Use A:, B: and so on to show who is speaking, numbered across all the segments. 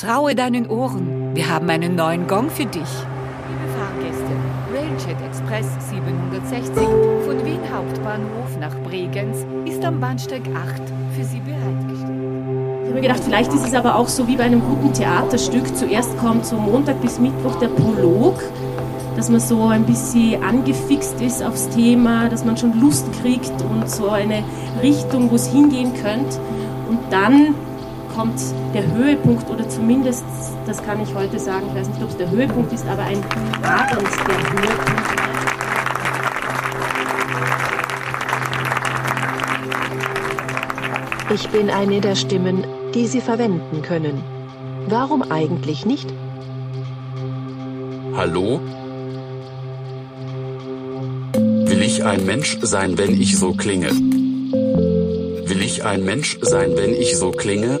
A: Traue deinen Ohren, wir haben einen neuen Gong für dich. Liebe Fahrgäste, Railjet Express 760 von Wien Hauptbahnhof nach Bregenz ist am Bahnsteig 8 für Sie bereitgestellt.
B: Ich habe mir gedacht, vielleicht ist es aber auch so wie bei einem guten Theaterstück. Zuerst kommt so Montag bis Mittwoch der Prolog, dass man so ein bisschen angefixt ist aufs Thema, dass man schon Lust kriegt und so eine Richtung, wo es hingehen könnte. Und dann kommt der Höhepunkt oder zumindest, das kann ich heute sagen, ich weiß nicht, ob es der Höhepunkt ist, aber ein Abend der Höhepunkt.
C: Ich bin eine der Stimmen, die Sie verwenden können. Warum eigentlich nicht?
D: Hallo? Will ich ein Mensch sein, wenn ich so klinge? Will ich ein Mensch sein, wenn ich so klinge?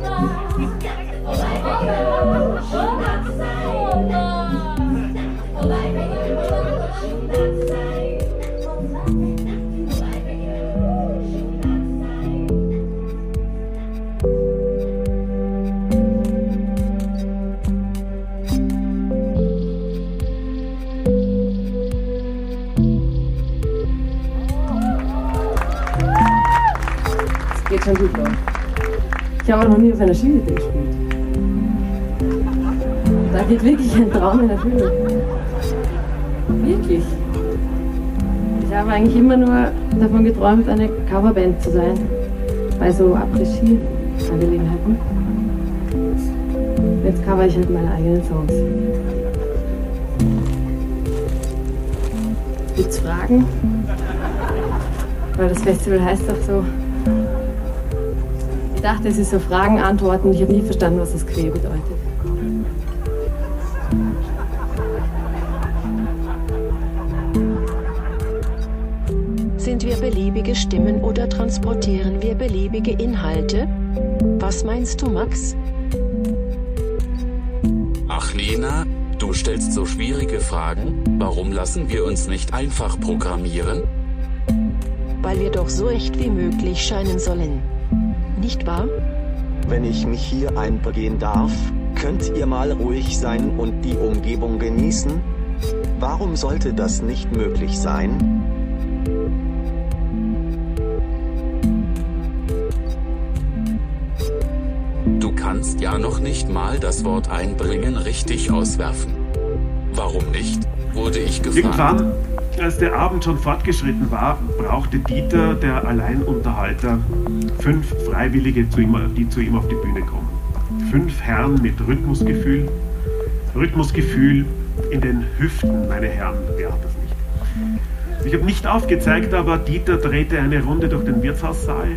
B: schon gut los. Ich habe noch nie auf einer Skihütte gespielt. Da geht wirklich ein Traum in Erfüllung. Wirklich. Ich habe eigentlich immer nur davon geträumt, eine Coverband zu sein. Bei so Après-Ski-Angelegenheiten. Jetzt cover ich halt meine eigenen Songs. Gibt's Fragen? Weil das Festival heißt doch so. Ich dachte, es ist so Fragen, Antworten. Ich habe nie verstanden, was das Quer bedeutet.
C: Sind wir beliebige Stimmen oder transportieren wir beliebige Inhalte? Was meinst du, Max?
D: Ach Lena, du stellst so schwierige Fragen, warum lassen wir uns nicht einfach programmieren?
C: Weil wir doch so echt wie möglich scheinen sollen. Nicht wahr?
E: Wenn ich mich hier einbegehen darf, könnt ihr mal ruhig sein und die Umgebung genießen? Warum sollte das nicht möglich sein?
D: Du kannst ja noch nicht mal das Wort einbringen richtig auswerfen. Warum nicht? Wurde ich gefragt.
F: Als der Abend schon fortgeschritten war, brauchte Dieter, der Alleinunterhalter, fünf Freiwillige, zu ihm, die zu ihm auf die Bühne kommen. Fünf Herren mit Rhythmusgefühl. Rhythmusgefühl in den Hüften, meine Herren, wer hat das nicht? Ich habe nicht aufgezeigt, aber Dieter drehte eine Runde durch den Wirtshaussaal.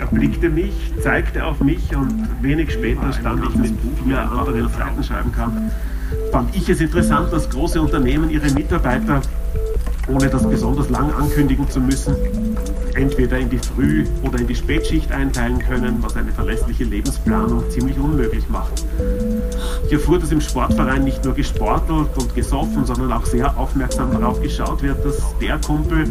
F: Er blickte mich, zeigte auf mich und wenig später stand ich mit vier anderen Seitenscheibenkern. Fand ich es interessant, dass große Unternehmen ihre Mitarbeiter, ohne das besonders lang ankündigen zu müssen, entweder in die Früh- oder in die Spätschicht einteilen können, was eine verlässliche Lebensplanung ziemlich unmöglich macht. Ich erfuhr, dass im Sportverein nicht nur gesportelt und gesoffen, sondern auch sehr aufmerksam darauf geschaut wird, dass der Kumpel,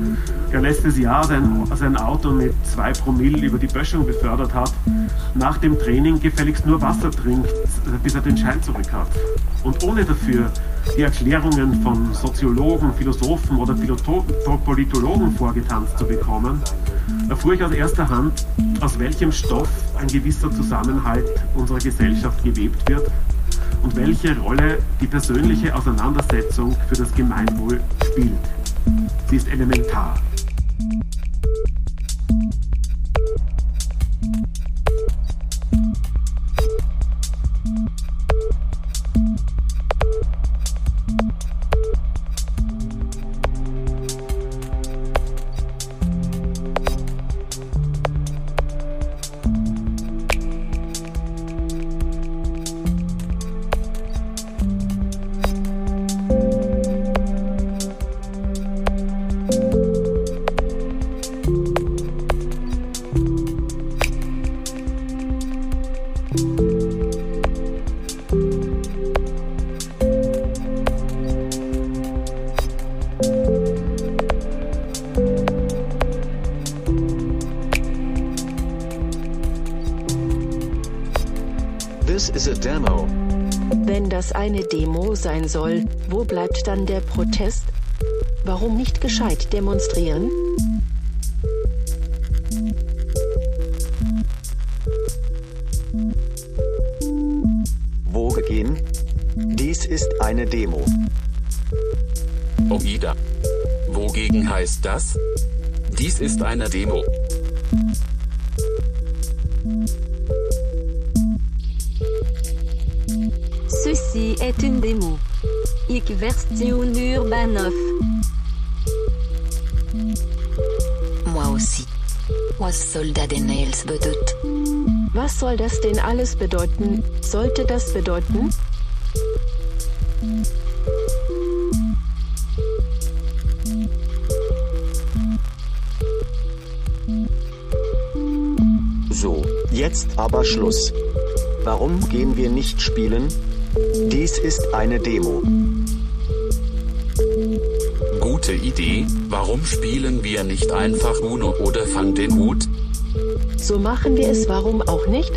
F: der letztes Jahr sein, sein Auto mit zwei Promille über die Böschung befördert hat, nach dem Training gefälligst nur Wasser trinkt, bis er den Schein zurück hat. Und ohne dafür die Erklärungen von Soziologen, Philosophen oder Politologen vorgetanzt zu bekommen, erfuhr ich aus erster Hand, aus welchem Stoff ein gewisser Zusammenhalt unserer Gesellschaft gewebt wird und welche Rolle die persönliche Auseinandersetzung für das Gemeinwohl spielt. Sie ist elementar.
E: This is a demo.
C: Wenn das eine Demo sein soll, wo bleibt dann der Protest? Warum nicht gescheit demonstrieren?
E: Wo gehen? Dies ist eine Demo.
D: Oida. Wogegen heißt das? Dies ist eine Demo.
G: Ceci est une démo. Ich Version Urban 9.
H: Moi aussi. Was soll da denn alles bedeuten?
C: Was soll das denn alles bedeuten? Sollte das bedeuten?
E: So, jetzt aber Schluss. Warum gehen wir nicht spielen? Dies ist eine Demo.
D: Gute Idee, warum spielen wir nicht einfach Uno oder Fang den Hut?
C: So machen wir es warum auch nicht?